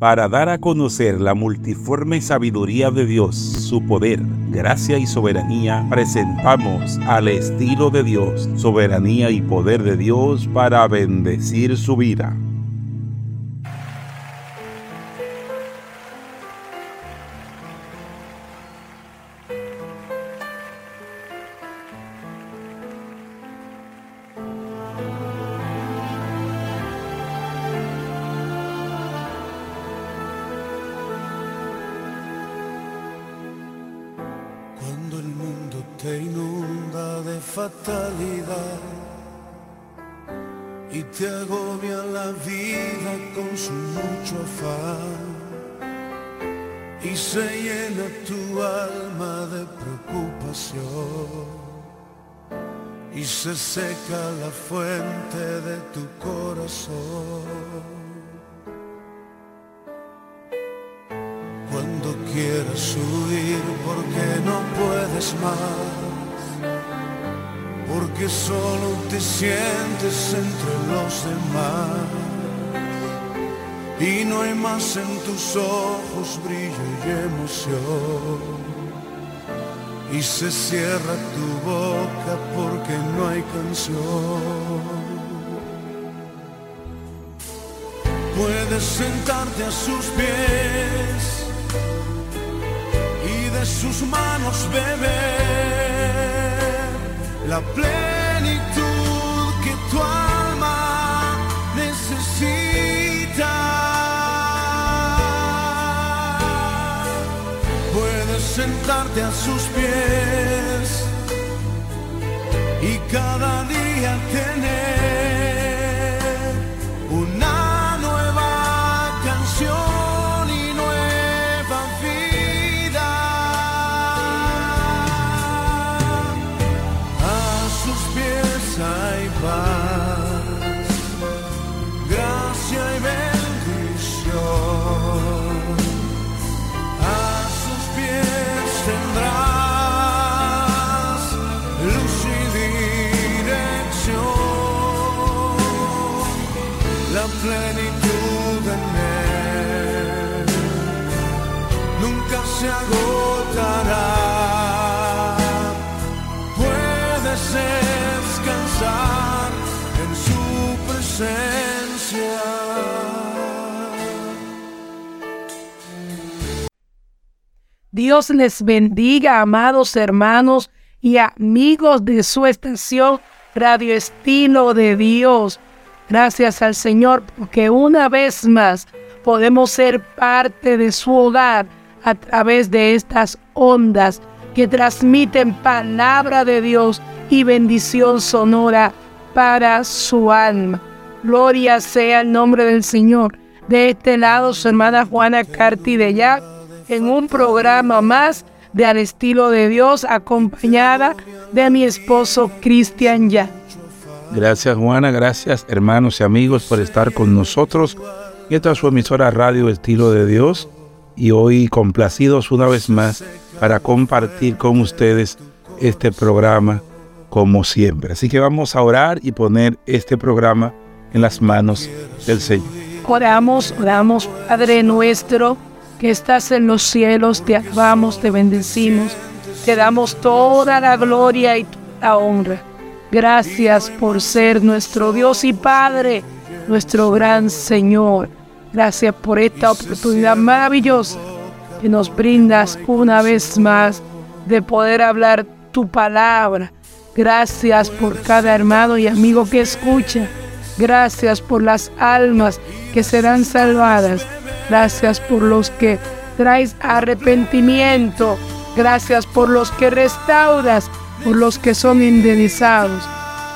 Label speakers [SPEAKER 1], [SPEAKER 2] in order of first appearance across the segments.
[SPEAKER 1] para dar a conocer la multiforme sabiduría de Dios, su poder, gracia y soberanía, presentamos al estilo de Dios, soberanía y poder de Dios para bendecir su vida.
[SPEAKER 2] Más en tus ojos brillo y emoción y se cierra tu boca porque no hay canción. Puedes sentarte a sus pies y de sus manos beber la plenitud sentarte a sus pies y cada día tener
[SPEAKER 3] Dios les bendiga, amados hermanos y amigos de su estación Radio Estilo de Dios. Gracias al Señor porque una vez más podemos ser parte de su hogar a través de estas ondas que transmiten palabra de Dios y bendición sonora para su alma. Gloria sea el nombre del Señor. De este lado, su hermana Juana Carti de en un programa más de Al estilo de Dios, acompañada de mi esposo Cristian Ya.
[SPEAKER 1] Gracias Juana, gracias hermanos y amigos por estar con nosotros. Esta es su emisora Radio Estilo de Dios y hoy complacidos una vez más para compartir con ustedes este programa como siempre. Así que vamos a orar y poner este programa en las manos del Señor.
[SPEAKER 3] Oramos, oramos, Padre nuestro, que estás en los cielos, te alabamos, te bendecimos, te damos toda la gloria y la honra. Gracias por ser nuestro Dios y Padre, nuestro gran Señor. Gracias por esta oportunidad maravillosa que nos brindas una vez más de poder hablar tu palabra. Gracias por cada hermano y amigo que escucha. Gracias por las almas que serán salvadas. Gracias por los que traes arrepentimiento. Gracias por los que restauras, por los que son indemnizados.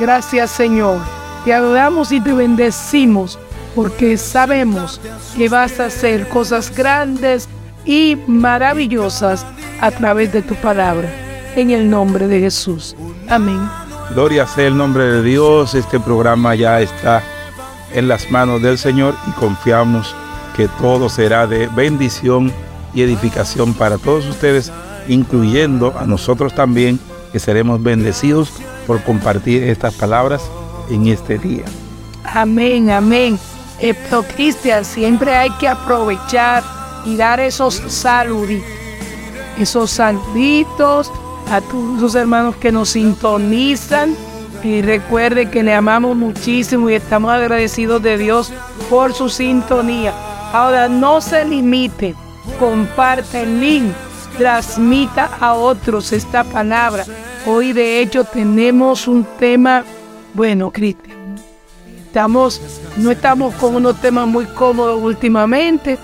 [SPEAKER 3] Gracias Señor. Te adoramos y te bendecimos porque sabemos que vas a hacer cosas grandes y maravillosas a través de tu palabra. En el nombre de Jesús. Amén.
[SPEAKER 1] Gloria sea el nombre de Dios. Este programa ya está en las manos del Señor y confiamos que todo será de bendición y edificación para todos ustedes, incluyendo a nosotros también, que seremos bendecidos por compartir estas palabras en este día.
[SPEAKER 3] Amén, amén. Pero Cristian, siempre hay que aprovechar y dar esos saluditos, esos saluditos a todos esos hermanos que nos sintonizan. Y recuerde que le amamos muchísimo y estamos agradecidos de Dios por su sintonía. Ahora no se limite, comparte el link, transmita a otros esta palabra. Hoy de hecho tenemos un tema, bueno, Cristian, estamos, no estamos con unos temas muy cómodos últimamente.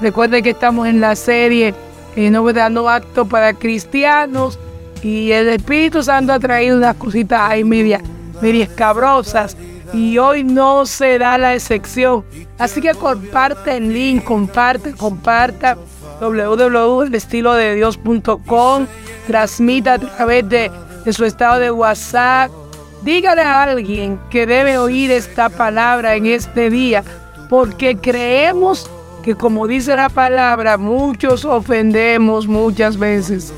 [SPEAKER 3] Recuerde que estamos en la serie eh, No Acto para Cristianos y el Espíritu Santo ha traído unas cositas ahí media, media escabrosas y hoy no será la excepción. Así que comparte el link, comparte, comparta www.estilodedios.com, transmita a través de de su estado de WhatsApp. Dígale a alguien que debe oír esta palabra en este día, porque creemos que como dice la palabra, muchos ofendemos muchas veces.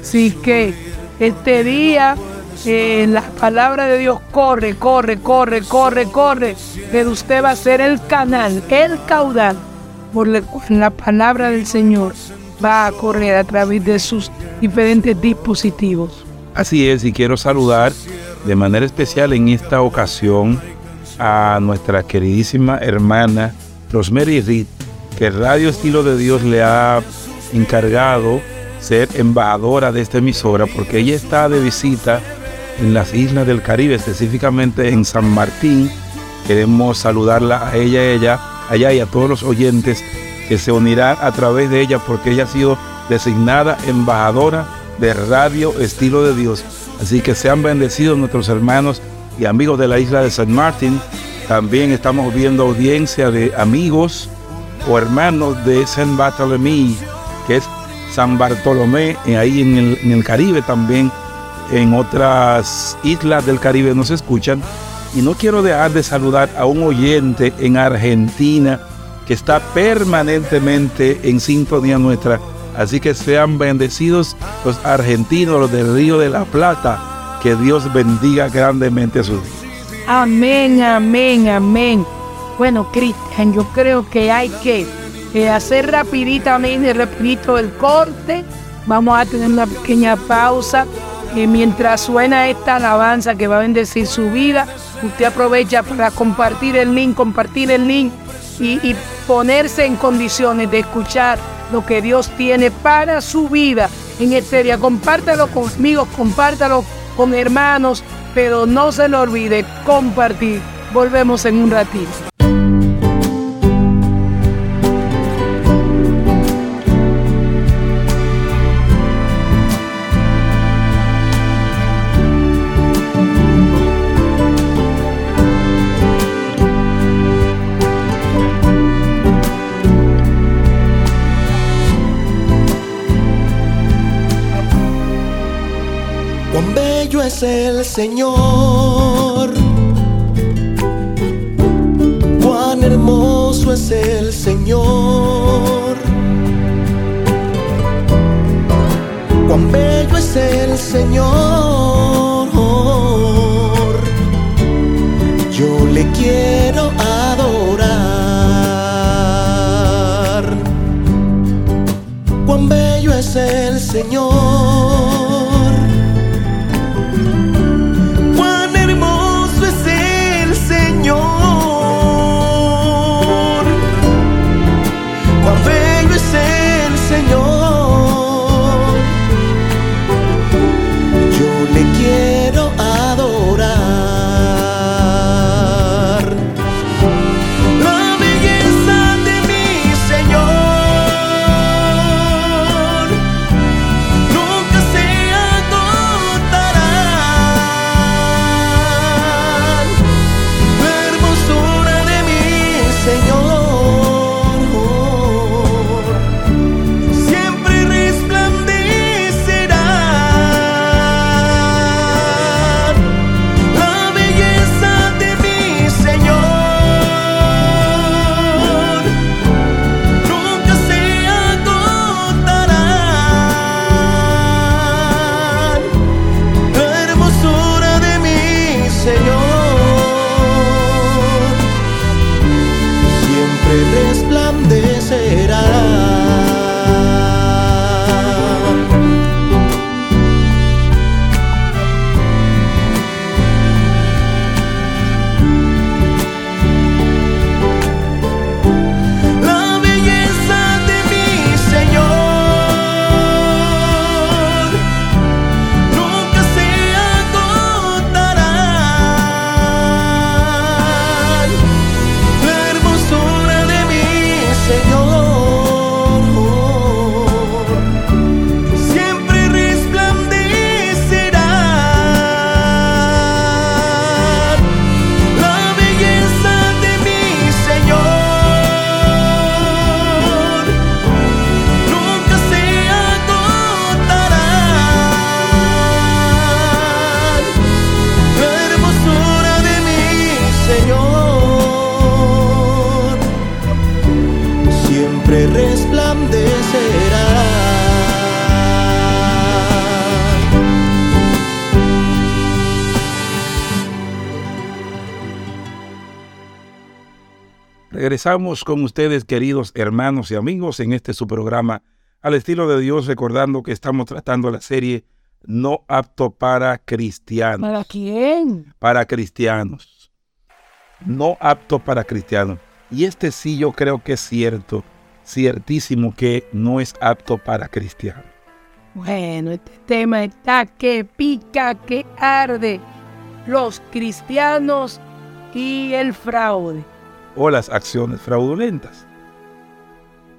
[SPEAKER 3] Así que este día eh, la palabra de Dios corre, corre, corre, corre, corre. Pero usted va a ser el canal, el caudal, por la palabra del Señor va a correr a través de sus diferentes dispositivos.
[SPEAKER 1] Así es, y quiero saludar de manera especial en esta ocasión a nuestra queridísima hermana Rosemary Reed, que Radio Estilo de Dios le ha encargado ser embajadora de esta emisora porque ella está de visita en las islas del Caribe, específicamente en San Martín. Queremos saludarla a ella, ella, allá y a todos los oyentes que se unirán a través de ella porque ella ha sido designada embajadora de Radio Estilo de Dios. Así que sean bendecidos nuestros hermanos y amigos de la isla de San Martín. También estamos viendo audiencia de amigos o hermanos de San Bartolomé, que es San Bartolomé, ahí en el, en el Caribe también. En otras islas del Caribe nos escuchan. Y no quiero dejar de saludar a un oyente en Argentina que está permanentemente en sintonía nuestra Así que sean bendecidos los argentinos, los del Río de la Plata. Que Dios bendiga grandemente a sus vidas.
[SPEAKER 3] Amén, amén, amén. Bueno, Cristian, yo creo que hay que eh, hacer rapiditamente, rapidito el corte. Vamos a tener una pequeña pausa. Eh, mientras suena esta alabanza que va a bendecir su vida, usted aprovecha para compartir el link, compartir el link y, ponerse en condiciones de escuchar lo que Dios tiene para su vida en este día. Compártalo con amigos, compártalo con hermanos, pero no se lo olvide compartir. Volvemos en un ratito.
[SPEAKER 4] El Señor. Cuán hermoso es el Señor. Cuán bello es el Señor. Yo le quiero adorar. Cuán bello es el Señor.
[SPEAKER 1] Regresamos con ustedes, queridos hermanos y amigos, en este su programa al estilo de Dios, recordando que estamos tratando la serie No apto para cristianos.
[SPEAKER 3] ¿Para quién?
[SPEAKER 1] Para cristianos. No apto para cristianos. Y este sí yo creo que es cierto, ciertísimo que no es apto para cristianos.
[SPEAKER 3] Bueno, este tema está que pica, que arde. Los cristianos y el fraude.
[SPEAKER 1] O las acciones fraudulentas.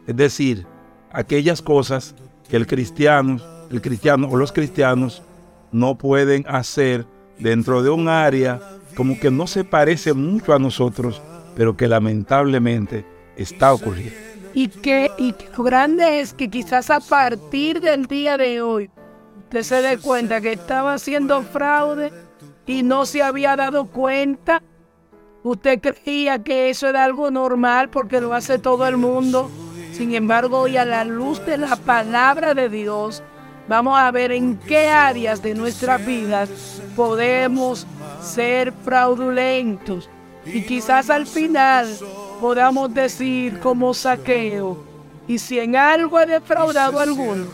[SPEAKER 1] Es decir, aquellas cosas que el cristiano, el cristiano o los cristianos no pueden hacer dentro de un área como que no se parece mucho a nosotros, pero que lamentablemente está ocurriendo.
[SPEAKER 3] Y que, y que lo grande es que quizás a partir del día de hoy usted se dé cuenta que estaba haciendo fraude y no se había dado cuenta. Usted creía que eso era algo normal porque lo hace todo el mundo. Sin embargo, hoy a la luz de la palabra de Dios, vamos a ver en qué áreas de nuestras vidas podemos ser fraudulentos. Y quizás al final podamos decir como saqueo, y si en algo he defraudado a alguno,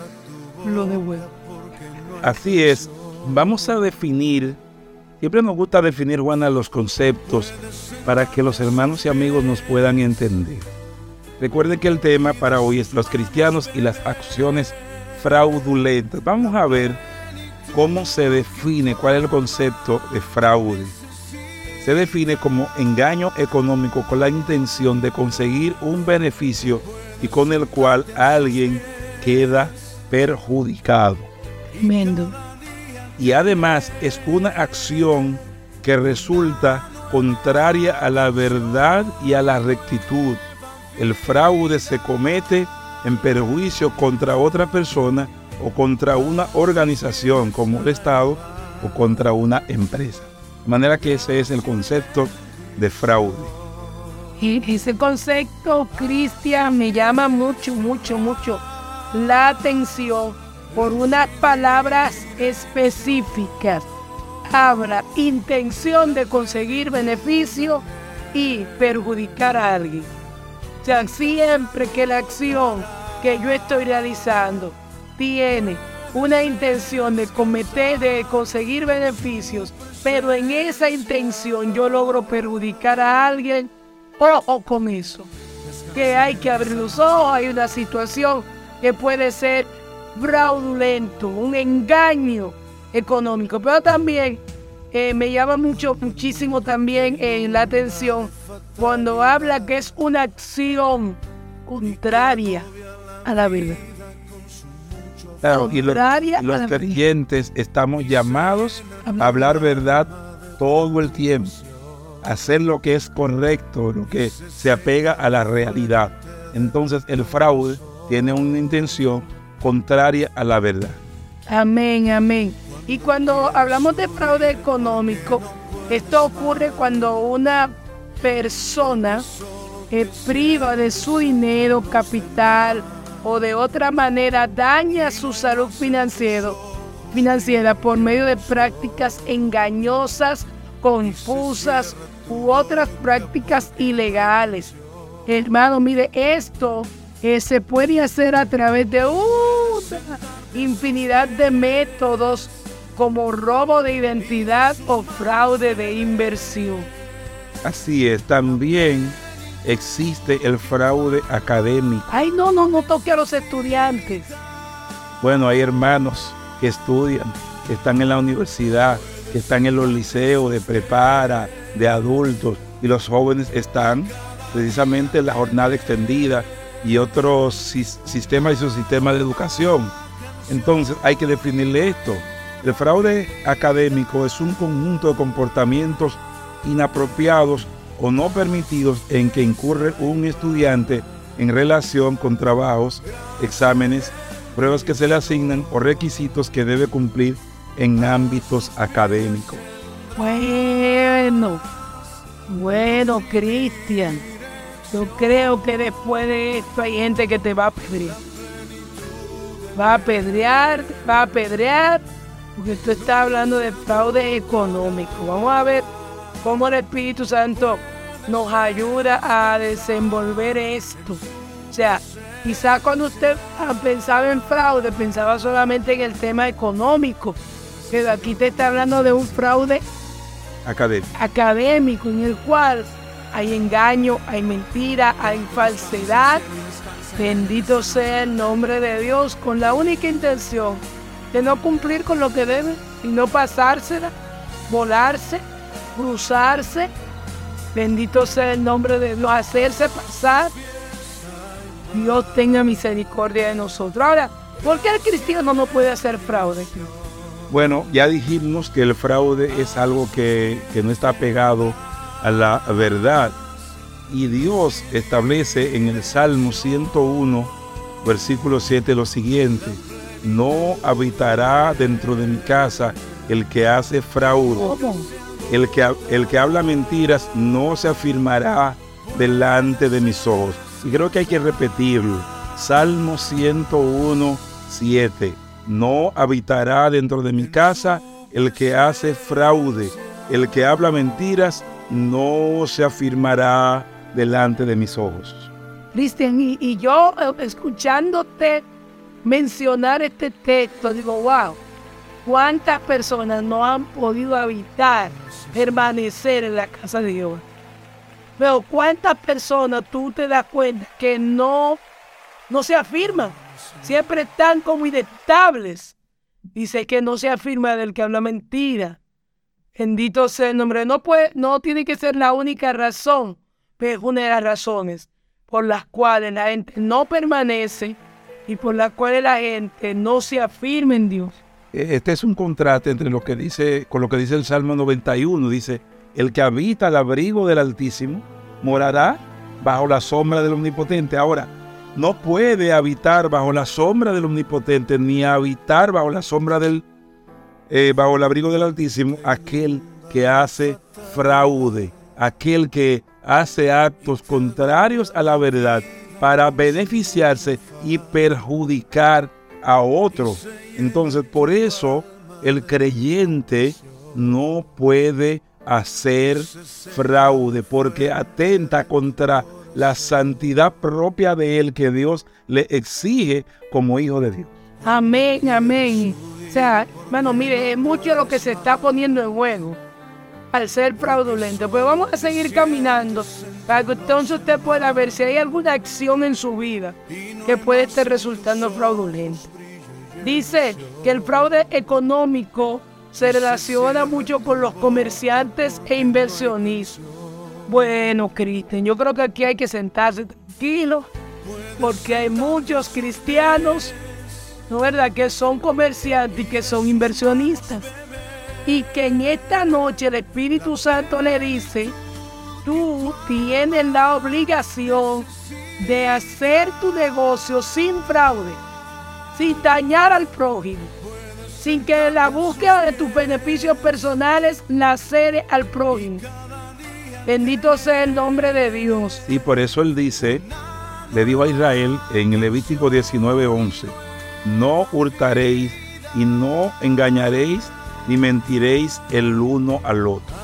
[SPEAKER 3] lo devuelvo.
[SPEAKER 1] Así es, vamos a definir, siempre nos gusta definir, Juana, los conceptos para que los hermanos y amigos nos puedan entender. Recuerden que el tema para hoy es los cristianos y las acciones fraudulentas. Vamos a ver cómo se define, cuál es el concepto de fraude. Se define como engaño económico con la intención de conseguir un beneficio y con el cual alguien queda perjudicado.
[SPEAKER 3] Tremendo.
[SPEAKER 1] Y además es una acción que resulta contraria a la verdad y a la rectitud. El fraude se comete en perjuicio contra otra persona o contra una organización como el Estado o contra una empresa. De manera que ese es el concepto de fraude.
[SPEAKER 3] Y ese concepto, Cristian, me llama mucho, mucho, mucho la atención por unas palabras específicas. Habla intención de conseguir beneficio y perjudicar a alguien. O sea, siempre que la acción que yo estoy realizando tiene una intención de cometer, de conseguir beneficios, pero en esa intención yo logro perjudicar a alguien, ojo con eso. Que hay que abrir los ojos, hay una situación que puede ser fraudulento, un engaño económico, pero también eh, me llama mucho, muchísimo también eh, la atención cuando habla que es una acción contraria a la verdad.
[SPEAKER 1] Claro, y los, y creyentes estamos llamados a hablar verdad todo el tiempo, hacer lo que es correcto, lo que se apega a la realidad. Entonces el fraude tiene una intención contraria a la verdad.
[SPEAKER 3] Amén, amén. Y cuando hablamos de fraude económico, esto ocurre cuando una persona eh, priva de su dinero, capital o de otra manera daña su salud financiero, financiera por medio de prácticas engañosas, confusas u otras prácticas ilegales. Hermano, mire, esto eh, se puede hacer a través de una infinidad de métodos como robo de identidad o fraude de inversión.
[SPEAKER 1] Así es, también existe el fraude académico.
[SPEAKER 3] Ay, no, no, no toque a los estudiantes.
[SPEAKER 1] Bueno, hay hermanos que estudian, que están en la universidad, que están en los liceos de prepara, de adultos, y los jóvenes están precisamente en la jornada extendida y otros sis- sistemas y subsistemas de educación. Entonces hay que definirle esto. El fraude académico es un conjunto de comportamientos inapropiados o no permitidos en que incurre un estudiante en relación con trabajos, exámenes, pruebas que se le asignan o requisitos que debe cumplir en ámbitos académicos.
[SPEAKER 3] Bueno, bueno, Cristian. Yo creo que después de esto hay gente que te va a apedrear. Va a apedrear, va a apedrear, porque tú estás hablando de fraude económico. Vamos a ver cómo el Espíritu Santo nos ayuda a desenvolver esto. O sea, quizá cuando usted pensaba en fraude, pensaba solamente en el tema económico, pero aquí te está hablando de un fraude
[SPEAKER 1] Académico.
[SPEAKER 3] académico en el cual hay engaño, hay mentira, hay falsedad. Bendito sea el nombre de Dios con la única intención de no cumplir con lo que debe y no pasársela, volarse, cruzarse. Bendito sea el nombre de Dios, hacerse pasar. Dios tenga misericordia de nosotros. Ahora, ¿por qué el cristiano no puede hacer fraude?
[SPEAKER 1] Bueno, ya dijimos que el fraude es algo que, que no está pegado a la verdad. Y Dios establece en el Salmo 101, versículo 7, lo siguiente. No habitará dentro de mi casa el que hace fraude. El que, el que habla mentiras no se afirmará delante de mis ojos. Y creo que hay que repetirlo. Salmo 101, 7. No habitará dentro de mi casa el que hace fraude. El que habla mentiras no se afirmará delante de mis ojos.
[SPEAKER 3] Cristian, y, yo eh, escuchándote mencionar este texto, digo, wow, ¿cuántas personas no han podido habitar, permanecer en la casa de Dios? Pero ¿cuántas personas tú te das cuenta que no, no se afirman? Siempre están como inestables. Dice que no se afirma del que habla mentira. Bendito sea el nombre. No, puede, no tiene que ser la única razón, pero es una de las razones por las cuales la gente no permanece y por las cuales la gente no se afirma en Dios.
[SPEAKER 1] Este es un contraste entre lo que dice, con lo que dice el Salmo 91. Dice, el que habita al abrigo del Altísimo morará bajo la sombra del Omnipotente. Ahora, no puede habitar bajo la sombra del Omnipotente ni habitar bajo la sombra del, eh, bajo el abrigo del Altísimo aquel que hace fraude, aquel que hace actos contrarios a la verdad para beneficiarse y perjudicar a otros. Entonces, por eso el creyente no puede hacer fraude porque atenta contra la santidad propia de él que Dios le exige como hijo de Dios.
[SPEAKER 3] Amén, amén. O sea, hermano, mire, es mucho lo que se está poniendo en juego al ser fraudulento. Pues vamos a seguir caminando para que entonces usted pueda ver si hay alguna acción en su vida que puede estar resultando fraudulenta. Dice que el fraude económico se relaciona mucho con los comerciantes e inversionistas. Bueno, Cristian, yo creo que aquí hay que sentarse tranquilo porque hay muchos cristianos ¿no verdad? Que son comerciantes y que son inversionistas. Y que en esta noche el Espíritu Santo le dice, tú tienes la obligación de hacer tu negocio sin fraude, sin dañar al prójimo, sin que la búsqueda de tus beneficios personales lacere al prójimo. Bendito sea el nombre de Dios.
[SPEAKER 1] Y por eso él dice, le dijo a Israel en Levítico 19:11, no hurtaréis y no engañaréis ni mentiréis el uno al otro.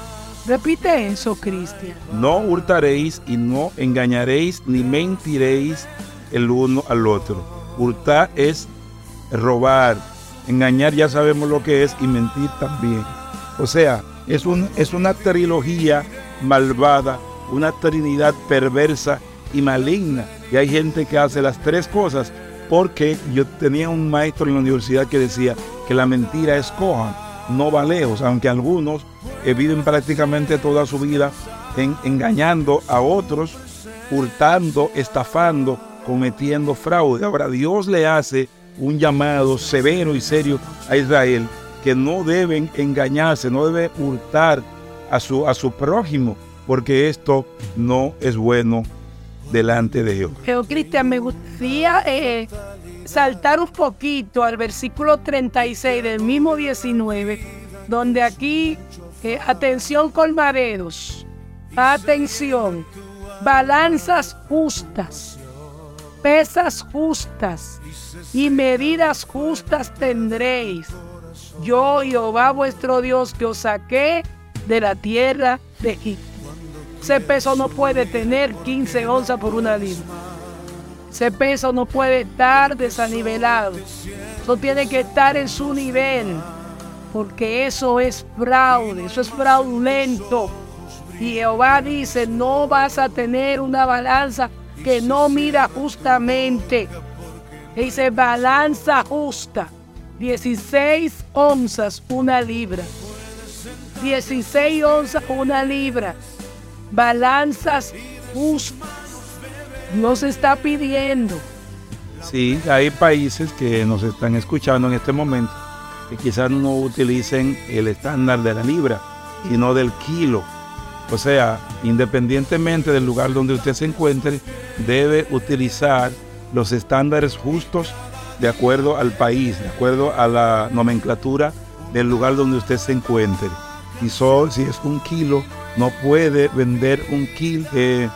[SPEAKER 3] Repite eso, Cristian.
[SPEAKER 1] No hurtaréis y no engañaréis ni mentiréis el uno al otro. Hurtar es robar, engañar ya sabemos lo que es y mentir también. O sea, es, un, es una trilogía malvada, una trinidad perversa y maligna. Y hay gente que hace las tres cosas porque yo tenía un maestro en la universidad que decía que la mentira es coja, no va lejos, aunque algunos viven prácticamente toda su vida en- engañando a otros, hurtando, estafando, cometiendo fraude. Ahora Dios le hace un llamado severo y serio a Israel que no deben engañarse, no deben hurtar a su, a su prójimo, porque esto no es bueno delante de Dios.
[SPEAKER 3] Pero Cristian, me gustaría eh, saltar un poquito al versículo 36 del mismo 19, donde aquí, eh, atención colmaderos, atención, balanzas justas, pesas justas y medidas justas tendréis. Yo, Jehová vuestro Dios, que os saqué de la tierra de Egipto. Ese peso no puede tener 15 onzas por una libra. Ese peso no puede estar desanivelado. Eso tiene que estar en su nivel. Porque eso es fraude, eso es fraudulento. Y Jehová dice, no vas a tener una balanza que no mira justamente. Dice balanza justa. 16 onzas una libra. 16 onzas una libra. Balanzas justas. Nos está pidiendo.
[SPEAKER 1] Sí, hay países que nos están escuchando en este momento que quizás no utilicen el estándar de la libra, sino del kilo. O sea, independientemente del lugar donde usted se encuentre, debe utilizar los estándares justos de acuerdo al país, de acuerdo a la nomenclatura del lugar donde usted se encuentre. Y so, si es un kilo, no puede vender un kilo, eh,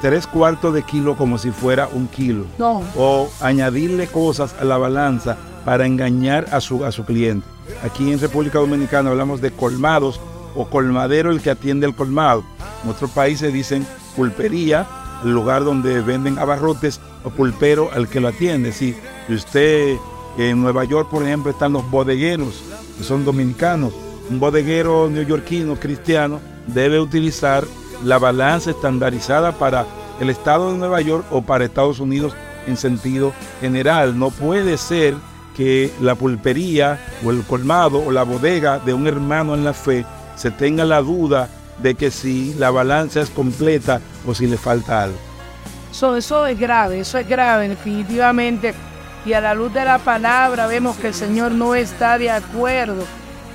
[SPEAKER 1] tres cuartos de kilo como si fuera un kilo.
[SPEAKER 3] No.
[SPEAKER 1] O añadirle cosas a la balanza para engañar a su, a su cliente. Aquí en República Dominicana hablamos de colmados o colmadero el que atiende el colmado. En otros países dicen pulpería, el lugar donde venden abarrotes, o pulpero al que lo atiende. Si usted en Nueva York, por ejemplo, están los bodegueros, que son dominicanos. Un bodeguero neoyorquino cristiano debe utilizar la balanza estandarizada para el estado de Nueva York o para Estados Unidos en sentido general. No puede ser que la pulpería o el colmado o la bodega de un hermano en la fe se tenga la duda de que si la balanza es completa o si le falta algo.
[SPEAKER 3] Eso, eso es grave, eso es grave definitivamente. Y a la luz de la palabra vemos que el Señor no está de acuerdo.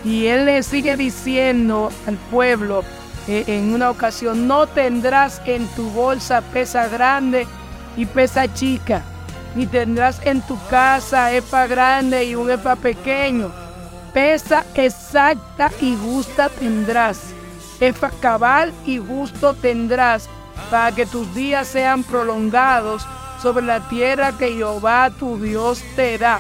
[SPEAKER 3] Y Él le sigue diciendo al pueblo en una ocasión, no tendrás en tu bolsa pesa grande y pesa chica, ni tendrás en tu casa epa grande y un epa pequeño. Pesa exacta y justa tendrás. Efa cabal y justo tendrás para que tus días sean prolongados sobre la tierra que Jehová tu Dios te da.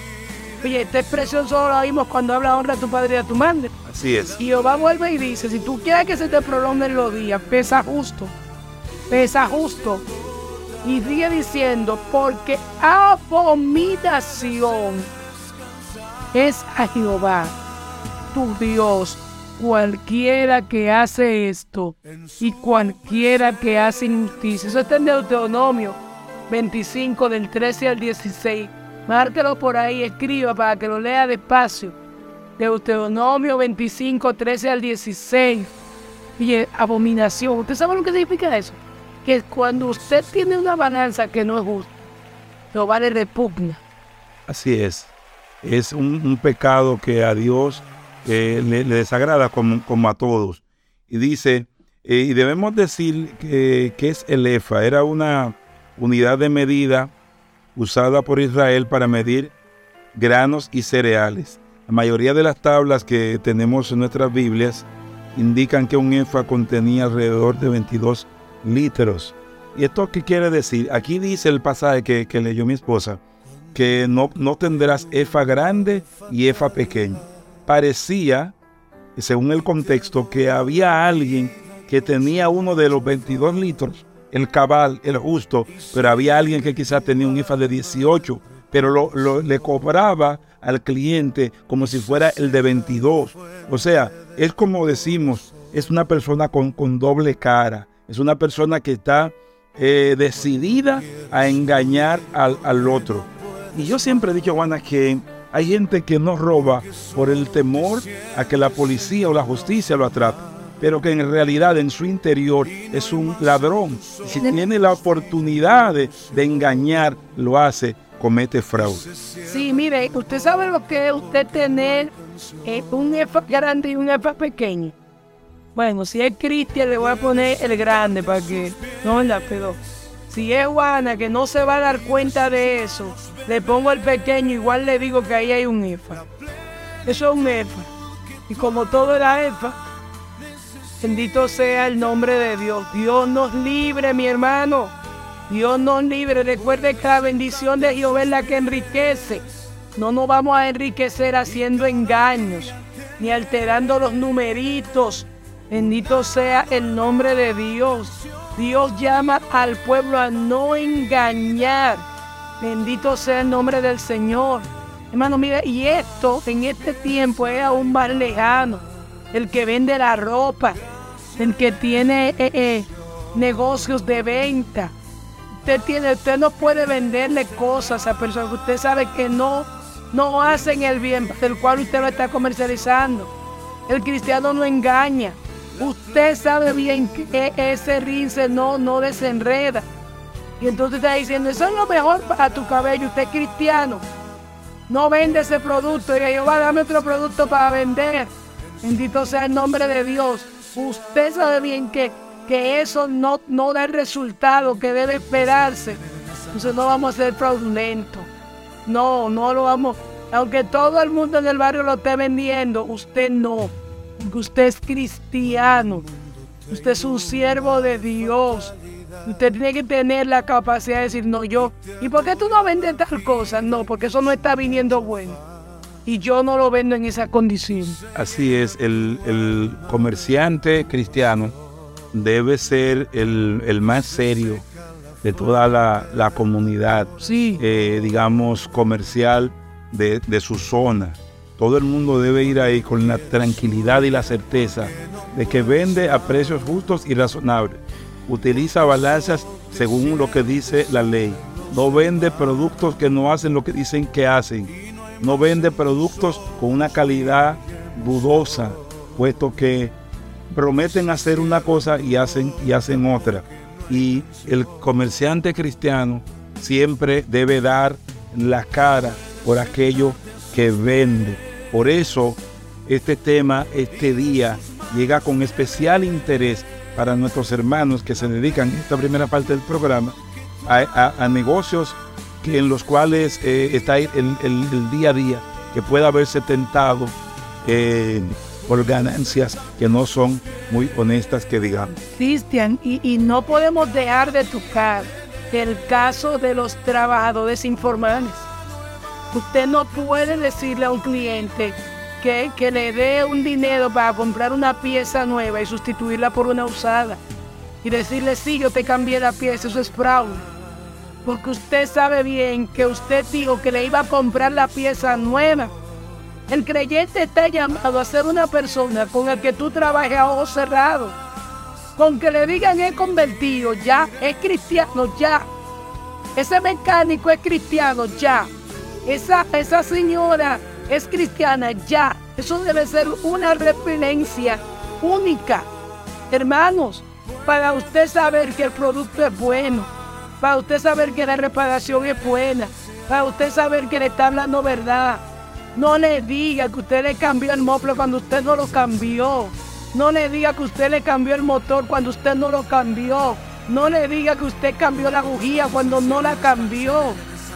[SPEAKER 3] Oye, esta expresión solo la vimos cuando habla honra a tu padre y a tu madre.
[SPEAKER 1] Así es.
[SPEAKER 3] Y Jehová vuelve y dice, si tú quieres que se te prolonguen los días, pesa justo, pesa justo. Y sigue diciendo, porque abominación es a Jehová, tu Dios, cualquiera que hace esto y cualquiera que hace injusticia. Eso está en Deuteronomio 25 del 13 al 16. Márquelo por ahí, escriba para que lo lea despacio. Deuteronomio 25, 13 al 16. Y abominación. ¿Usted sabe lo que significa eso? Que cuando usted tiene una balanza que no es justa, lo vale repugna.
[SPEAKER 1] Así es. Es un, pecado que a Dios eh, le, desagrada como, como, a todos. Y dice, eh, y debemos decir que, que, es el EFA, era una unidad de medida usada por Israel para medir granos y cereales. La mayoría de las tablas que tenemos en nuestras Biblias indican que un EFA contenía alrededor de 22 litros. ¿Y esto qué quiere decir? Aquí dice el pasaje que, que leyó mi esposa, que no, no tendrás EFA grande y EFA pequeño parecía, según el contexto, que había alguien que tenía uno de los 22 litros, el cabal, el justo, pero había alguien que quizás tenía un IFA de 18, pero lo, lo, le cobraba al cliente como si fuera el de 22. O sea, es como decimos, es una persona con, con doble cara, es una persona que está eh, decidida a engañar al, al otro. Y yo siempre he dicho, Juana, que hay gente que no roba por el temor a que la policía o la justicia lo atrape. pero que en realidad en su interior es un ladrón. Si tiene la oportunidad de, de engañar, lo hace, comete fraude.
[SPEAKER 3] Sí, mire, usted sabe lo que es usted tener eh, un EFA grande y un EFA pequeño. Bueno, si es Cristian, le voy a poner el grande para que no la pero Si es Juana, que no se va a dar cuenta de eso, le pongo el pequeño, igual le digo que ahí hay un EFA. Eso es un EFA. Y como todo era EFA, bendito sea el nombre de Dios. Dios nos libre, mi hermano. Dios nos libre. Recuerde que la bendición de Jehová es la que enriquece. No nos vamos a enriquecer haciendo engaños, ni alterando los numeritos. Bendito sea el nombre de Dios. Dios llama al pueblo a no engañar. Bendito sea el nombre del Señor. Hermano, mire, y esto en este tiempo es aún más lejano. El que vende la ropa, el que tiene eh, eh, negocios de venta. Usted, tiene, usted no puede venderle cosas a personas que usted sabe que no, no hacen el bien del cual usted lo está comercializando. El cristiano no engaña. Usted sabe bien que ese rince no, no desenreda. Y entonces está diciendo, eso es lo mejor para tu cabello, usted es cristiano. No vende ese producto. Y yo va a darme otro producto para vender. Bendito sea el nombre de Dios. Usted sabe bien que, que eso no, no da el resultado que debe esperarse. Entonces no vamos a ser fraudulentos. No, no lo vamos. Aunque todo el mundo en el barrio lo esté vendiendo, usted no. Porque usted es cristiano. Usted es un siervo de Dios. Usted tiene que tener la capacidad de decir, no, yo, ¿y por qué tú no vendes tal cosa? No, porque eso no está viniendo bueno. Y yo no lo vendo en esa condición.
[SPEAKER 1] Así es, el, el comerciante cristiano debe ser el, el más serio de toda la, la comunidad,
[SPEAKER 3] Sí.
[SPEAKER 1] eh, digamos, comercial de, de su zona. Todo el mundo debe ir ahí con la tranquilidad y la certeza de que vende a precios justos y razonables. Utiliza balanzas según lo que dice la ley. No vende productos que no hacen lo que dicen que hacen. No vende productos con una calidad dudosa, puesto que prometen hacer una cosa y hacen, y hacen otra. Y el comerciante cristiano siempre debe dar la cara por aquello que vende. Por eso este tema, este día, llega con especial interés para nuestros hermanos que se dedican esta primera parte del programa a, a- negocios que en los cuales eh, está el, el- el día a día, que pueda haberse tentado eh, por ganancias que no son muy honestas, que digamos.
[SPEAKER 3] Cristian, y, y no podemos dejar de tocar el caso de los trabajadores informales. Usted no puede decirle a un cliente que, que le dé un dinero para comprar una pieza nueva y sustituirla por una usada. Y decirle, sí, yo te cambié la pieza, eso es fraude. Porque usted sabe bien que usted dijo que le iba a comprar la pieza nueva. El creyente está llamado a ser una persona con la que tú trabajes a ojos cerrados. Con que le digan es convertido, ya, es cristiano, ya. Ese mecánico es cristiano, ya. Esa, esa señora es cristiana, ya. Eso debe ser una referencia única. Hermanos, para usted saber que el producto es bueno, para usted saber que la reparación es buena, para usted saber que le está hablando verdad. No le diga que usted le cambió el moplo cuando usted no lo cambió. No le diga que usted le cambió el motor cuando usted no lo cambió. No le diga que usted cambió la bujía cuando no la cambió.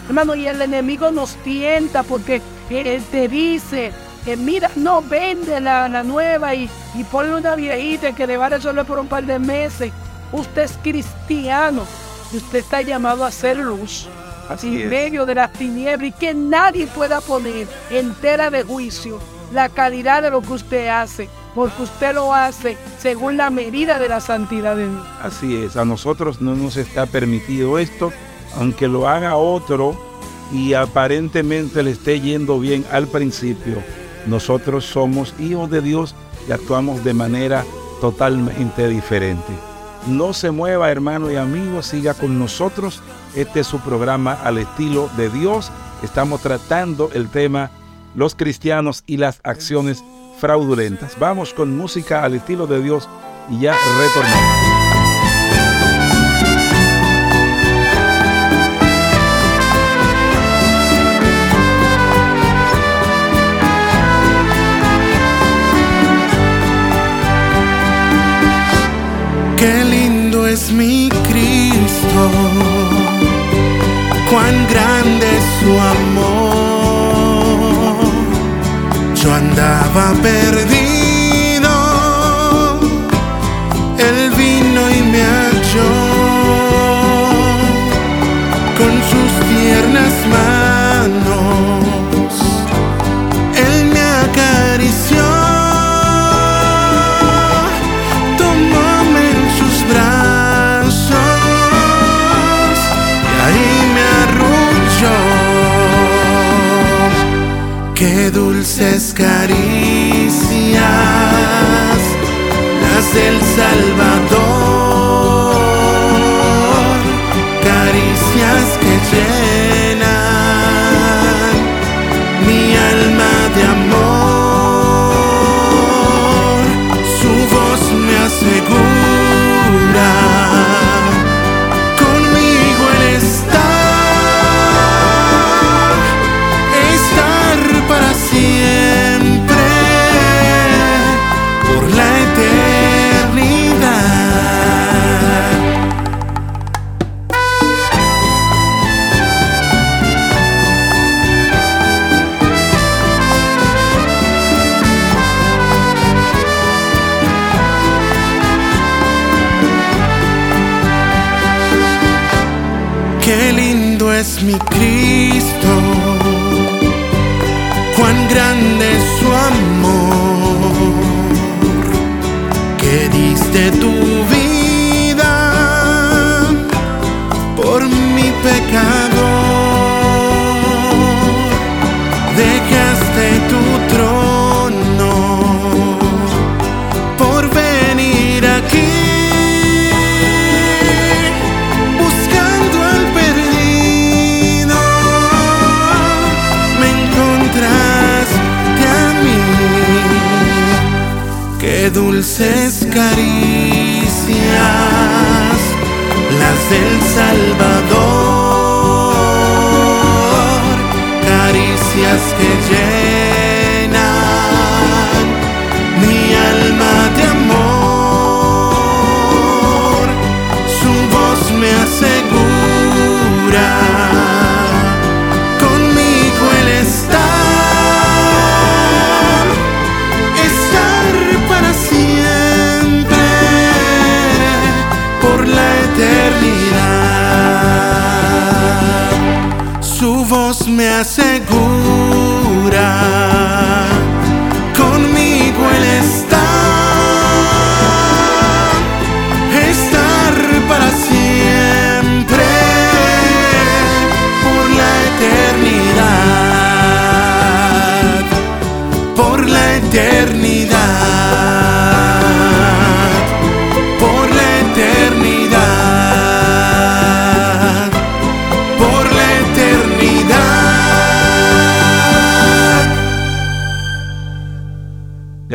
[SPEAKER 3] Hermano, y el enemigo nos tienta porque él te dice que mira, no vende la, la nueva y, y ponle una viejita que le va a resolver por un par de meses. Usted es cristiano y usted está llamado a ser luz
[SPEAKER 1] Así
[SPEAKER 3] en
[SPEAKER 1] es.
[SPEAKER 3] medio de las tinieblas y que nadie pueda poner entera de juicio la calidad de lo que usted hace, porque usted lo hace según la medida de la santidad de Dios.
[SPEAKER 1] Así es, a nosotros no nos está permitido esto, aunque lo haga otro y aparentemente le esté yendo bien al principio. Nosotros somos hijos de Dios y actuamos de manera totalmente diferente. No se mueva, hermano y amigo, siga con nosotros. Este es su programa al estilo de Dios. Estamos tratando el tema los cristianos y las acciones fraudulentas. Vamos con música al estilo de Dios y ya retornamos.
[SPEAKER 4] Qué lindo es mi Cristo, cuán grande es su amor. Yo andaba perdido, Qué dulces caricias las del Salvador,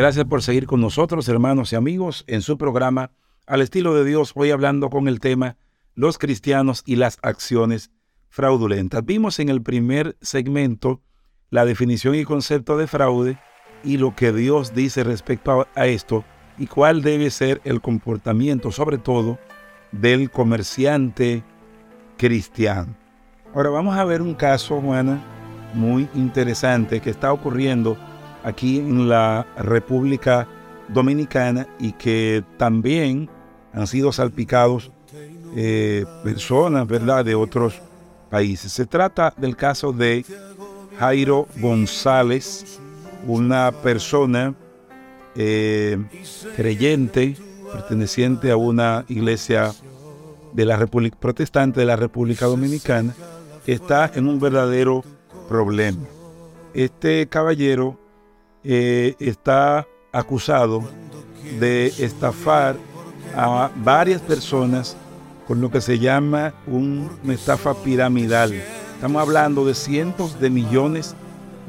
[SPEAKER 1] Gracias por seguir con nosotros, hermanos y amigos, en su programa Al estilo de Dios, hoy hablando con el tema Los cristianos y las acciones fraudulentas. Vimos en el primer segmento la definición y concepto de fraude y lo que Dios dice respecto a, esto y cuál debe ser el comportamiento, sobre todo, del comerciante cristiano. Ahora vamos a ver un caso, Juana, muy interesante que está ocurriendo aquí en la República Dominicana y que también han sido salpicados eh, personas, ¿verdad?, de otros países. Se trata del caso de Jairo González, una persona eh, creyente, perteneciente a una iglesia de la República Protestante de la República Dominicana, que está en un verdadero problema. Este caballero eh, está acusado de estafar a varias personas con lo que se llama un- una estafa piramidal. Estamos hablando de cientos de millones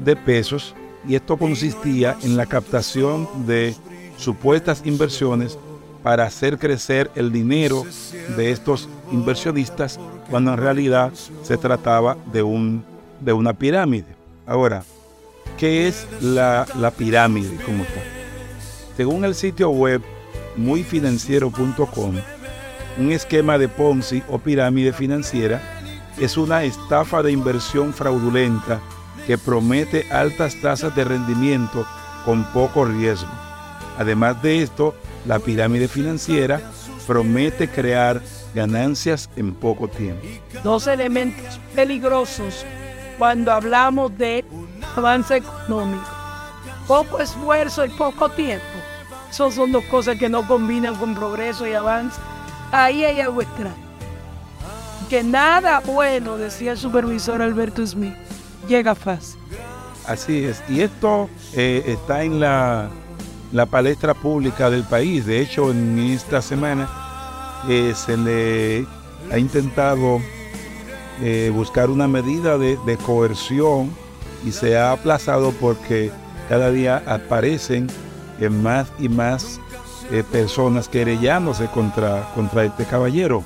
[SPEAKER 1] de pesos y esto consistía en la captación de supuestas inversiones para hacer crecer el dinero de estos inversionistas cuando en realidad se trataba de, un, de una pirámide. Ahora, ¿qué es la, la pirámide como tal? Según el sitio web muyfinanciero.com, un esquema de Ponzi o pirámide financiera es una estafa de inversión fraudulenta que promete altas tasas de rendimiento con poco riesgo. Además de esto, la pirámide financiera promete crear ganancias en poco tiempo.
[SPEAKER 3] Dos elementos peligrosos cuando hablamos de avance económico. Poco esfuerzo y poco tiempo. Esas son dos cosas que no combinan con progreso y avance. Ahí hay algo. Que nada bueno, decía el supervisor Alberto Smith, llega fácil.
[SPEAKER 1] Así es. Y esto eh, está en la, la palestra pública del país. De hecho, en esta semana eh, se le ha intentado eh, buscar una medida de, de coerción y se ha aplazado porque cada día aparecen eh, más y más eh, personas querellándose contra, contra este caballero.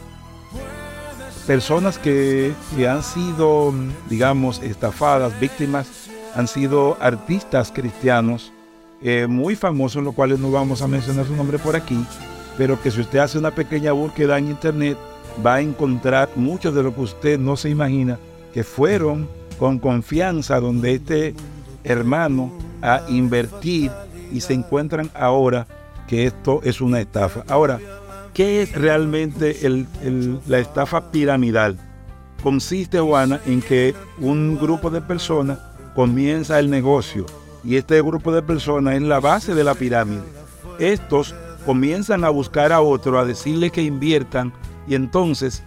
[SPEAKER 1] Personas que, que han sido, digamos, estafadas, víctimas, han sido artistas cristianos eh, muy famosos, los cuales no vamos a mencionar su nombre por aquí, pero que si usted hace una pequeña búsqueda en internet, va a encontrar muchos de lo que usted no se imagina que fueron con confianza donde este hermano a invertir y se encuentran ahora que esto es una estafa. Ahora, ¿qué es realmente la estafa piramidal? Consiste, Juana, en que un grupo de personas comienza el negocio y este grupo de personas es la base de la pirámide. Estos comienzan a buscar a otro, a decirle que inviertan y entonces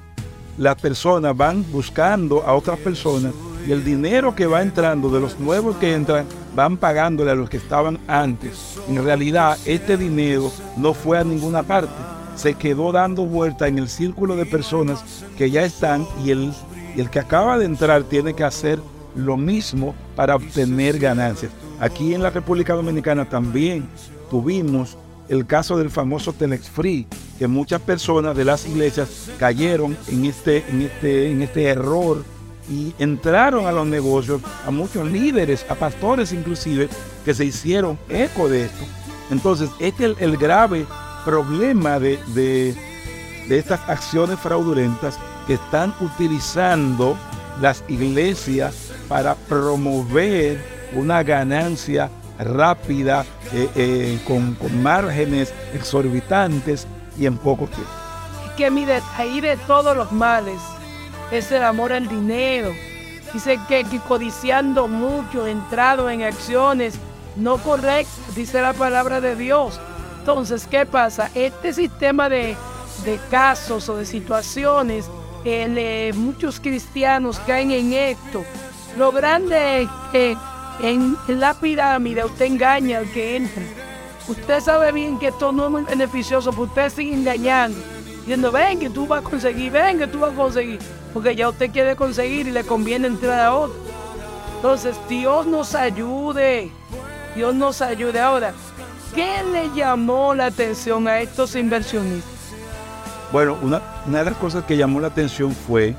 [SPEAKER 1] las personas van buscando a otras personas y el dinero que va entrando de los nuevos que entran van pagándole a los que estaban antes. En realidad este dinero no fue a ninguna parte, se quedó dando vuelta en el círculo de personas que ya están y el, el que acaba de entrar tiene que hacer lo mismo para obtener ganancias. Aquí en la República Dominicana también tuvimos el caso del famoso Telex Free, que muchas personas de las iglesias cayeron en este, en este, en este error y entraron a los negocios, a muchos líderes, a pastores inclusive, que se hicieron eco de esto. Entonces, este es el, grave problema de, de, estas acciones fraudulentas que están utilizando las iglesias para promover una ganancia rápida, eh, eh, con, con márgenes exorbitantes y en poco tiempo.
[SPEAKER 3] Que mi de ahí de todos los males es el amor al dinero. Dice que, que codiciando mucho, entrado en acciones no correctas, dice la palabra de Dios. Entonces, ¿qué pasa? Este sistema de, de casos o de situaciones, eh, muchos cristianos caen en esto. Lo grande es que en la pirámide usted engaña al que entra. Usted sabe bien que esto no es muy beneficioso, pero usted sigue engañando. Diciendo, ven que tú vas a conseguir, ven que tú vas a conseguir. Porque ya usted quiere conseguir y le conviene entrar a otro. Entonces, Dios nos ayude. Dios nos ayude. Ahora, ¿qué le llamó la atención a estos inversionistas?
[SPEAKER 1] Bueno, una, una de las cosas que llamó la atención fue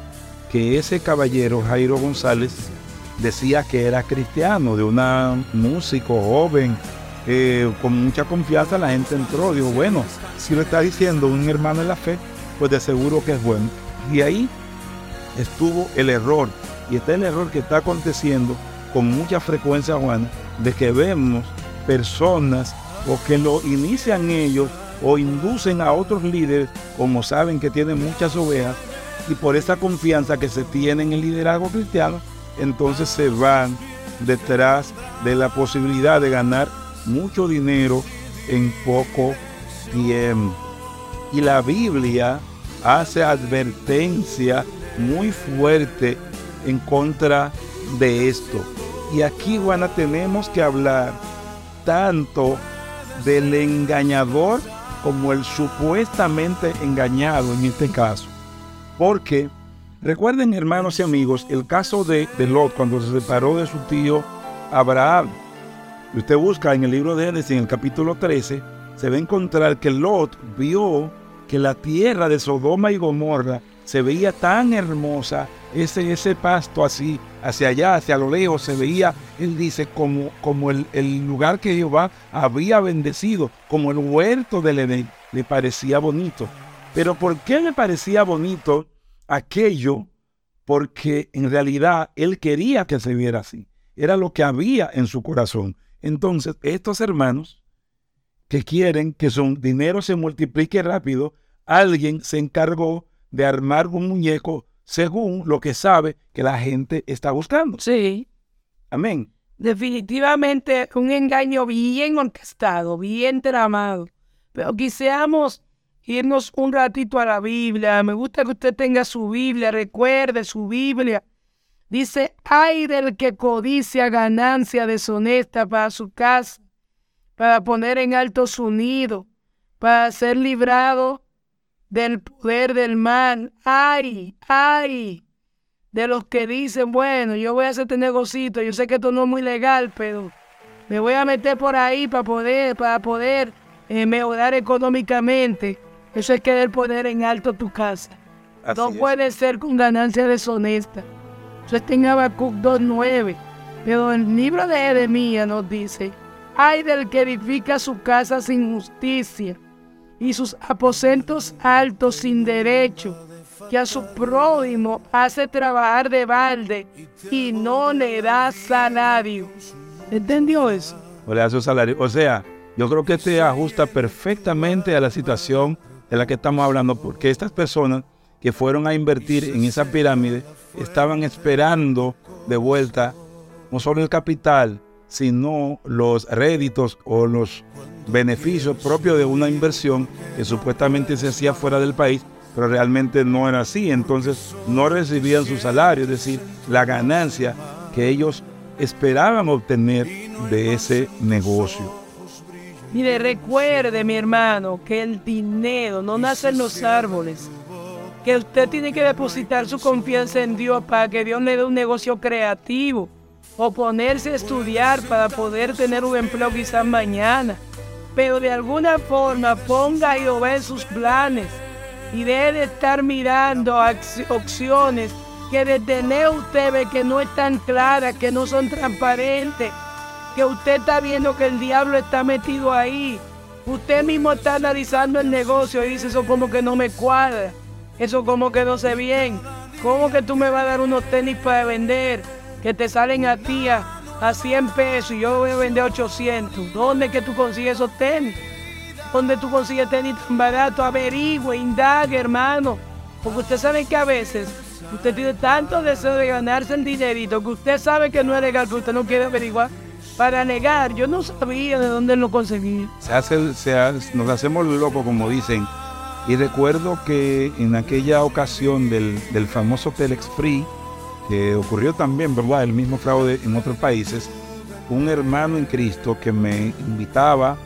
[SPEAKER 1] que ese caballero, Jairo González, decía que era cristiano, de una músico joven, eh, con mucha confianza la gente entró, dijo, bueno, si lo está diciendo un hermano en la fe, pues de seguro que es bueno. Y ahí estuvo el error, y está el error que está aconteciendo con mucha frecuencia, Juana, de que vemos personas o que lo inician ellos o inducen a otros líderes, como saben que tienen muchas ovejas, y por esa confianza que se tiene en el liderazgo cristiano, entonces se van detrás de la posibilidad de ganar mucho dinero en poco tiempo. Y la Biblia hace advertencia muy fuerte en contra de esto. Y aquí, Juana, tenemos que hablar tanto del engañador como el supuestamente engañado en este caso. Porque recuerden, hermanos y amigos, el caso de, de Lot cuando se separó de su tío Abraham. Si usted busca en el libro de Génesis, en el capítulo 13, se va a encontrar que Lot vio que la tierra de Sodoma y Gomorra se veía tan hermosa, ese, ese pasto así, hacia allá, hacia lo lejos, se veía, él dice, como, como el, el lugar que Jehová había bendecido, como el huerto del Edén, le parecía bonito. Pero ¿por qué le parecía bonito aquello? Porque en realidad él quería que se viera así. Era lo que había en su corazón. Entonces, estos hermanos que quieren que su dinero se multiplique rápido, alguien se encargó de armar un muñeco según lo que sabe que la gente está buscando.
[SPEAKER 3] Sí,
[SPEAKER 1] Amén.
[SPEAKER 3] definitivamente un engaño bien orquestado, bien tramado. Pero quisiéramos irnos un ratito a la Biblia. Me gusta que usted tenga su Biblia, recuerde su Biblia. Dice, ay del que codicia ganancia deshonesta para su casa, para poner en alto su nido, para ser librado del poder del mal. Ay, ay, de los que dicen, bueno, yo voy a hacer este negocito, yo sé que esto no es muy legal, pero me voy a meter por ahí para poder, para poder eh, mejorar económicamente. Eso es querer poner en alto tu casa.
[SPEAKER 1] Así
[SPEAKER 3] no
[SPEAKER 1] es.
[SPEAKER 3] puede ser con ganancia deshonesta. Eso está en Habacuc 2.9. Pero el libro de Jeremías nos dice, ay del que edifica su casa sin justicia y sus aposentos altos sin derecho, que a su prójimo hace trabajar de balde y no le da salario. ¿Entendió eso?
[SPEAKER 1] O le su salario. O sea, yo creo que este ajusta perfectamente a la situación de la que estamos hablando, porque estas personas que fueron a invertir en esa pirámide estaban esperando de vuelta no solo el capital, sino los réditos o los beneficios propios de una inversión que supuestamente se hacía fuera del país, pero realmente no era así. Entonces no recibían su salario, es decir, la ganancia que ellos esperaban obtener de ese negocio.
[SPEAKER 3] Mire, recuerde, mi hermano, que el dinero no nace en los árboles. Que usted tiene que depositar su confianza en Dios para que Dios le dé un negocio creativo. O ponerse a estudiar para poder tener un empleo quizás mañana. Pero de alguna forma ponga y en sus planes. Y deje de estar mirando opciones que de tener usted ve que no están claras, que no son transparentes que usted está viendo que el diablo está metido ahí. Usted mismo está analizando el negocio y dice eso como que no me cuadra, eso como que no sé bien. ¿Cómo que tú me vas a dar unos tenis para vender que te salen a ti a, a 100 pesos y yo voy a vender 800? ¿Dónde que tú consigues esos tenis? ¿Dónde tú consigues tenis tan barato? Averigüe, indague, hermano. Porque usted sabe que a veces usted tiene tanto deseo de ganarse el dinerito que usted sabe que no es legal, pero usted no quiere averiguar para negar. Yo no sabía de dónde lo conseguí.
[SPEAKER 1] Se hace, se ha- nos hacemos locos, como dicen. Y recuerdo que en aquella ocasión del, del famoso Telex Free, que ocurrió también, ¿verdad? El mismo fraude en otros países, un hermano en Cristo que me invitaba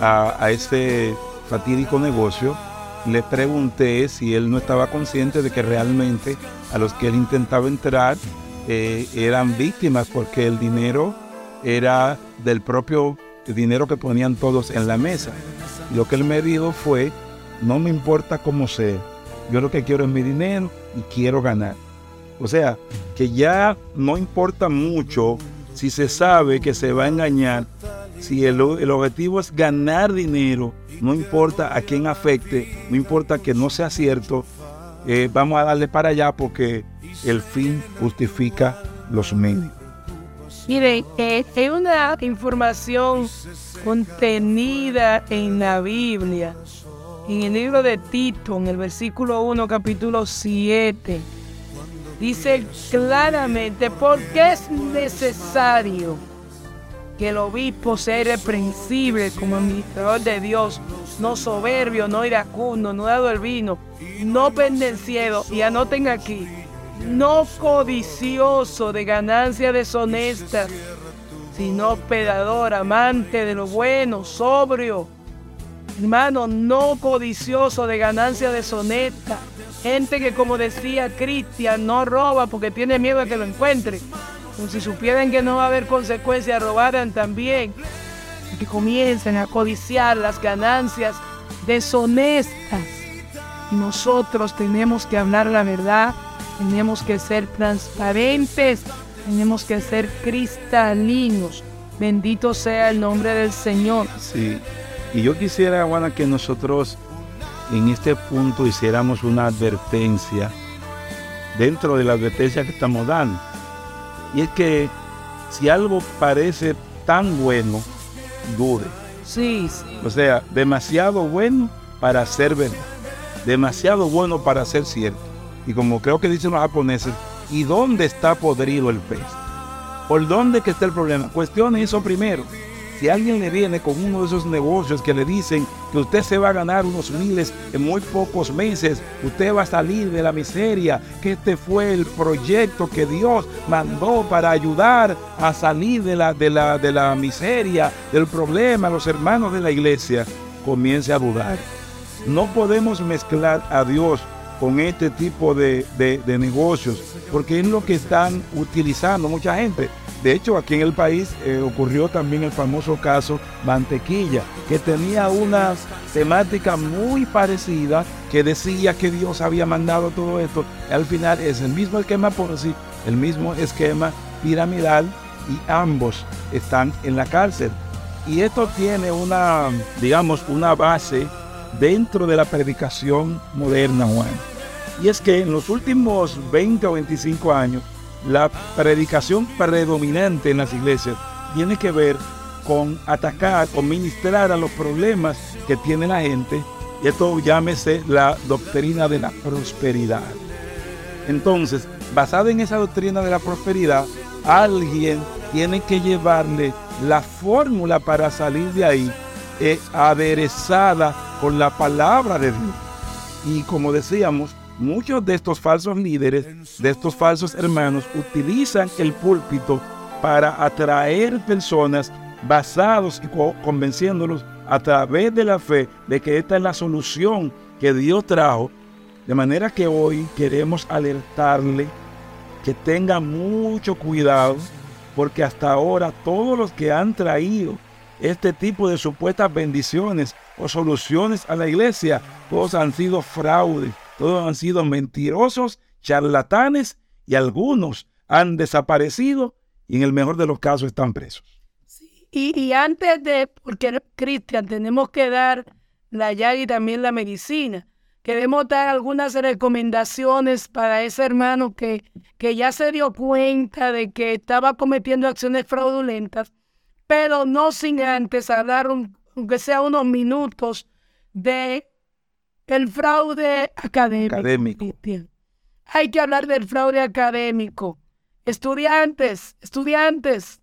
[SPEAKER 1] a, a ese fatídico negocio, le pregunté si él no estaba consciente de que realmente a los que él intentaba entrar eh, eran víctimas porque el dinero era del propio dinero que ponían todos en la mesa. Lo que él me dijo fue, no me importa cómo sea, yo lo que quiero es mi dinero y quiero ganar. O sea, que ya no importa mucho si se sabe que se va a engañar, si el, el objetivo es ganar dinero, no importa a quién afecte, no importa que no sea cierto, eh, vamos a darle para allá porque el fin justifica los medios.
[SPEAKER 3] Miren, eh, hay una información contenida en la Biblia, en el libro de Tito, en el versículo 1, capítulo 7. Dice claramente, porque es necesario que el obispo sea irreprensible como administrador de Dios, no soberbio, no iracundo, no dado el vino, no pendenciero, y anoten aquí, no codicioso de ganancias deshonestas, sino hospedador, amante de lo bueno, sobrio. Hermano, no codicioso de ganancias deshonestas. Gente que, como decía Cristian, no roba porque tiene miedo a que lo encuentre. Como si supieran que no va a haber consecuencias, robaran también. Que comiencen a codiciar las ganancias deshonestas. Y nosotros tenemos que hablar la verdad, tenemos que ser transparentes, tenemos que ser cristalinos. Bendito sea el nombre del Señor.
[SPEAKER 1] Sí. Y yo quisiera, Juana, que nosotros en este punto hiciéramos una advertencia dentro de la advertencia que estamos dando. Y es que si algo parece tan bueno, dude.
[SPEAKER 3] Sí, sí.
[SPEAKER 1] O sea, demasiado bueno para ser verdad. Demasiado bueno para ser cierto. Y como creo que dicen los japoneses, ¿y dónde está podrido el pez? ¿Por dónde que está el problema? Cuestione eso primero. Si alguien le viene con uno de esos negocios que le dicen que usted se va a ganar unos miles en muy pocos meses, usted va a salir de la miseria, que este fue el proyecto que Dios mandó para ayudar a salir de la, de la, de la miseria, del problema, los hermanos de la iglesia, comience a dudar. No podemos mezclar a Dios con este tipo de, de, negocios, porque es lo que están utilizando mucha gente. De hecho, aquí en el país eh, ocurrió también el famoso caso Mantequilla, que tenía una temática muy parecida, que decía que Dios había mandado todo esto. Al final es el mismo esquema por así, el mismo esquema piramidal y ambos están en la cárcel. Y esto tiene una, digamos, una base dentro de la predicación moderna, Juan. Y es que en los últimos 20 o 25 años, la predicación predominante en las iglesias tiene que ver con atacar o ministrar a los problemas que tiene la gente. Y esto llámese la doctrina de la prosperidad. Entonces, basada en esa doctrina de la prosperidad, alguien tiene que llevarle la fórmula para salir de ahí eh, aderezada con la palabra de Dios. Y como decíamos, muchos de estos falsos líderes, de estos falsos hermanos, utilizan el púlpito para atraer personas basados y co- convenciéndolos a través de la fe de que esta es la solución que Dios trajo. De manera que hoy queremos alertarle que tenga mucho cuidado porque hasta ahora todos los que han traído este tipo de supuestas bendiciones o soluciones a la iglesia, todos han sido fraudes, todos han sido mentirosos, charlatanes y algunos han desaparecido y en el mejor de los casos están presos.
[SPEAKER 3] Y, antes de, porque Cristian, tenemos que dar la llaga y también la medicina. Queremos dar algunas recomendaciones para ese hermano que, que ya se dio cuenta de que estaba cometiendo acciones fraudulentas, pero no sin antes hablar, un- aunque sea unos minutos, de el fraude académico. Hay que hablar del fraude académico. Estudiantes, estudiantes,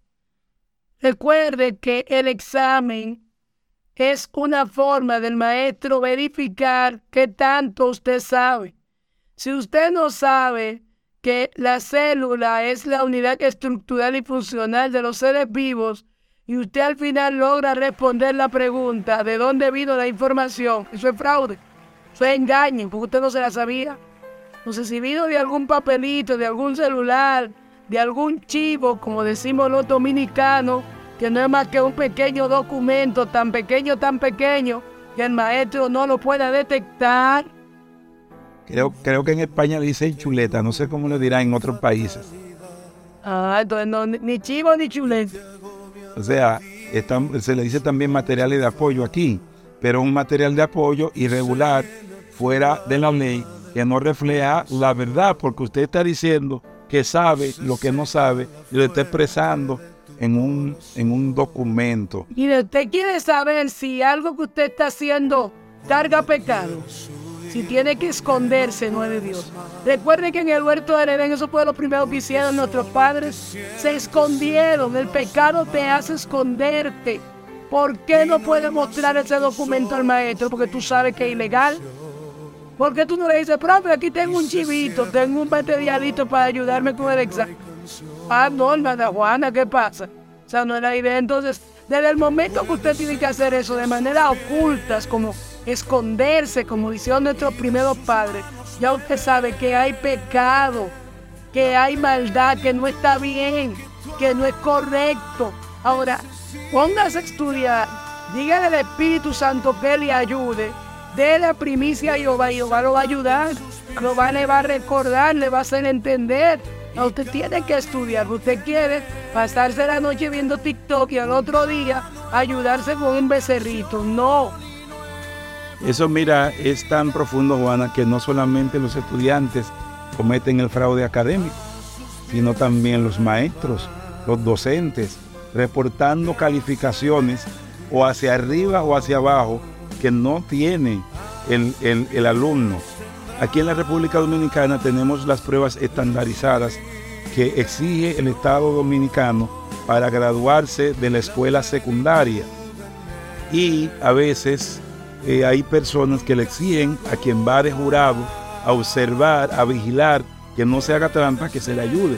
[SPEAKER 3] Recuerde que el examen es una forma del maestro verificar qué tanto usted sabe. Si usted no sabe que la célula es la unidad estructural y funcional de los seres vivos y usted al final logra responder la pregunta de dónde vino la información, eso es fraude, eso es engaño, porque usted no se la sabía. No sé si vino de algún papelito, de algún celular, de algún chivo, como decimos los dominicanos, que no es más que un pequeño documento, tan pequeño, tan pequeño, que el maestro no lo pueda detectar.
[SPEAKER 1] Creo, creo que en España le dicen chuleta, no sé cómo le dirán en otros países.
[SPEAKER 3] Ah, entonces no, ni- ni chivo ni chuleta.
[SPEAKER 1] O sea, están- se le dice también materiales de apoyo aquí, pero un material de apoyo irregular, fuera de la ley, que no refleja la verdad, porque usted está diciendo que sabe lo que no sabe y lo está expresando en un, en un documento.
[SPEAKER 3] Mire, usted quiere saber si algo que usted está haciendo carga pecado, si tiene que esconderse, no es de Dios. Recuerde que en el huerto de Edén, eso fue lo primero que hicieron nuestros padres, se escondieron. El pecado te hace esconderte. ¿Por qué no puedes mostrar ese documento al maestro? Porque tú sabes que es ilegal. ¿Por qué tú no le dices, profe, aquí tengo un chivito, tengo un materialito para ayudarme con el examen? Ah, no, hermana Juana, ¿qué pasa? O sea, no es la idea. Entonces, desde el momento que usted tiene que hacer eso de manera oculta, es como esconderse, como hicieron nuestros primeros padres, ya usted sabe que hay pecado. que hay maldad, que no está bien, que no es correcto. Ahora, póngase a estudiar, dígale al Espíritu Santo que le ayude, dé la primicia a Jehová, y Jehová lo va a ayudar, Jehová le va a recordar, le va a hacer entender. No, usted tiene que estudiar, usted quiere pasarse la noche viendo TikTok y al otro día ayudarse con un becerrito. No,
[SPEAKER 1] Eso, mira, es tan profundo, Juana, que no solamente los estudiantes cometen el fraude académico, sino también los maestros, los docentes, reportando calificaciones o hacia arriba o hacia abajo que no tiene el, el- alumno. Aquí en la República Dominicana tenemos las pruebas estandarizadas que exige el Estado dominicano para graduarse de la escuela secundaria y a veces eh, hay personas que le exigen a quien va de jurado a observar, a vigilar, que no se haga trampa, que se le ayude.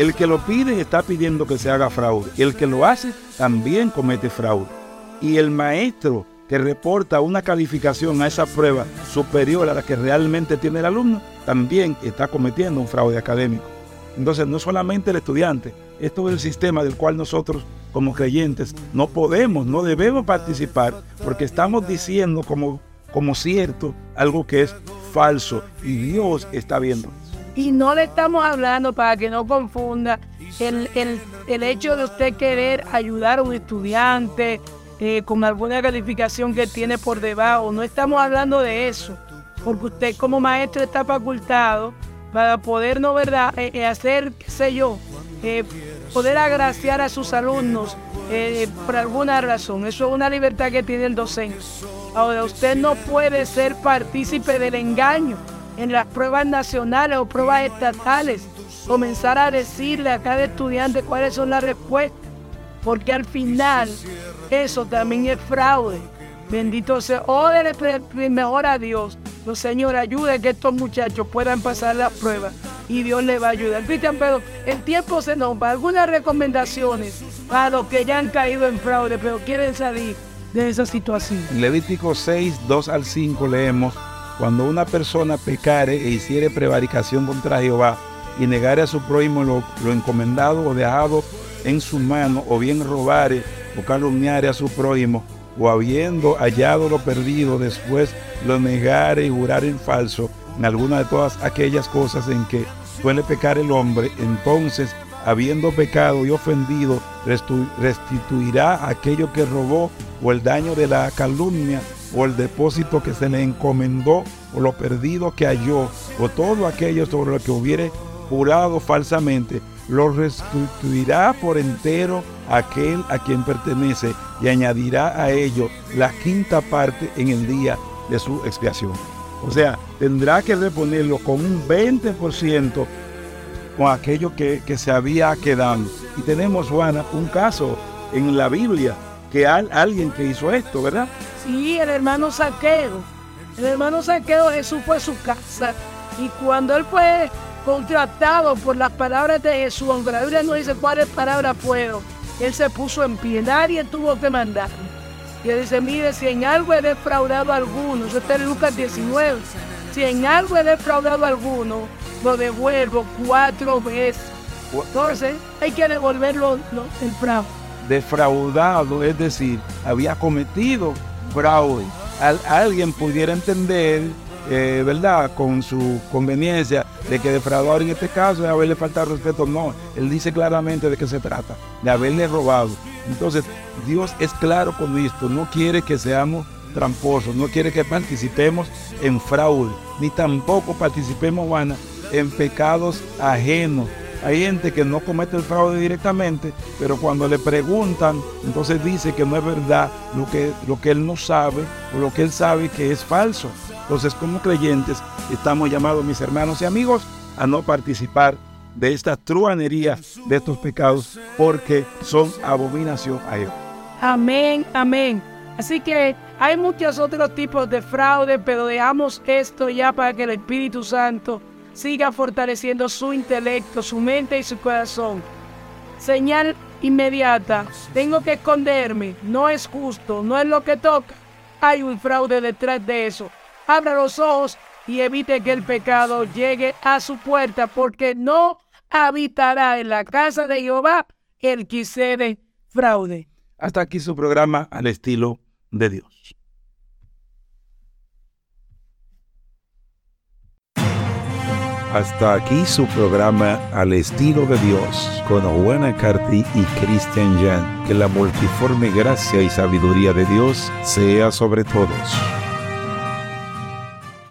[SPEAKER 1] El que lo pide está pidiendo que se haga fraude. El que lo hace también comete fraude. Y el maestro que reporta una calificación a esa prueba superior a la que realmente tiene el alumno, también está cometiendo un fraude académico. Entonces, no solamente el estudiante, esto es el sistema del cual nosotros como creyentes no podemos, no debemos participar porque estamos diciendo como, como cierto algo que es falso y Dios está viendo.
[SPEAKER 3] Y no le estamos hablando para que no confunda el, el- el hecho de usted querer ayudar a un estudiante eh, con alguna calificación que tiene por debajo. No estamos hablando de eso, porque usted como maestro está facultado para poder, ¿no verdad?, Eh, eh, hacer, qué sé yo, poder agraciar a sus alumnos por alguna razón. Eso es una libertad que tiene el docente. Ahora, usted no puede ser partícipe del engaño en las pruebas nacionales o pruebas estatales. Comenzar a decirle a cada estudiante cuáles son las respuestas. Porque al final eso también es fraude. Bendito sea. Pre- pre- mejor a Dios. Los Señor, ayude que estos muchachos puedan pasar las pruebas y Dios les va a ayudar. Cristian, pero el tiempo se nos va. Algunas recomendaciones para los que ya han caído en fraude, pero quieren salir de esa situación.
[SPEAKER 1] Levítico 6, 2 al 5 leemos, cuando una persona pecare e hiciere prevaricación contra Jehová y negare a su prójimo lo, lo encomendado o dejado en su mano, o bien robare o calumniare a su prójimo, o habiendo hallado lo perdido, después lo negare y jurare en falso en alguna de todas aquellas cosas en que suele pecar el hombre, entonces, habiendo pecado y ofendido, restituirá aquello que robó, o el daño de la calumnia, o el depósito que se le encomendó, o lo perdido que halló, o todo aquello sobre lo que hubiere jurado falsamente, lo restituirá por entero aquel a quien pertenece y añadirá a ello la quinta parte en el día de su expiación. O sea, tendrá que reponerlo con un 20% con aquello que, que se había quedado. Y tenemos, Juana, un caso en la Biblia que hay alguien que hizo esto, ¿verdad?
[SPEAKER 3] Sí, el hermano Saqueo. El hermano Saqueo, Jesús fue a su casa. Y cuando él fue contratado por las palabras de Jesús, aunque la Biblia no dice cuáles palabras fueron, él se puso en pie. Nadie tuvo que mandar. Y él dice, mire, si en algo he defraudado a alguno, eso está en Lucas 19, si en algo he defraudado a alguno, lo devuelvo cuatro veces. Entonces, hay que devolverlo lo- el fraude.
[SPEAKER 1] Defraudado, es decir, había cometido fraude. Al- alguien pudiera entender, eh, ¿verdad?, con su conveniencia de que defraudar en este caso es haberle faltado respeto. No, él dice claramente de qué se trata, de haberle robado. Entonces, Dios es claro con esto, no quiere que seamos tramposos, no quiere que participemos en fraude, ni tampoco participemos, Juana, en pecados ajenos. Hay gente que no comete el fraude directamente, pero cuando le preguntan, entonces dice que no es verdad lo que, lo que él no sabe o lo que él sabe que es falso. Entonces, como creyentes, estamos llamados, mis hermanos y amigos, a no participar de esta truanería, de estos pecados, porque son abominación a Dios.
[SPEAKER 3] Amén, amén. Así que hay muchos otros tipos de fraude, pero dejamos esto ya para que el Espíritu Santo siga fortaleciendo su intelecto, su mente y su corazón. Señal inmediata, tengo que esconderme, no es justo, no es lo que toca. Hay un fraude detrás de eso. Abra los ojos y evite que el pecado llegue a su puerta, porque no habitará en la casa de Jehová el que de fraude.
[SPEAKER 1] Hasta aquí su programa al estilo de Dios. Hasta aquí su programa Al estilo de Dios con Juana Carty y Christian Jan. Que la multiforme gracia y sabiduría de Dios sea sobre todos.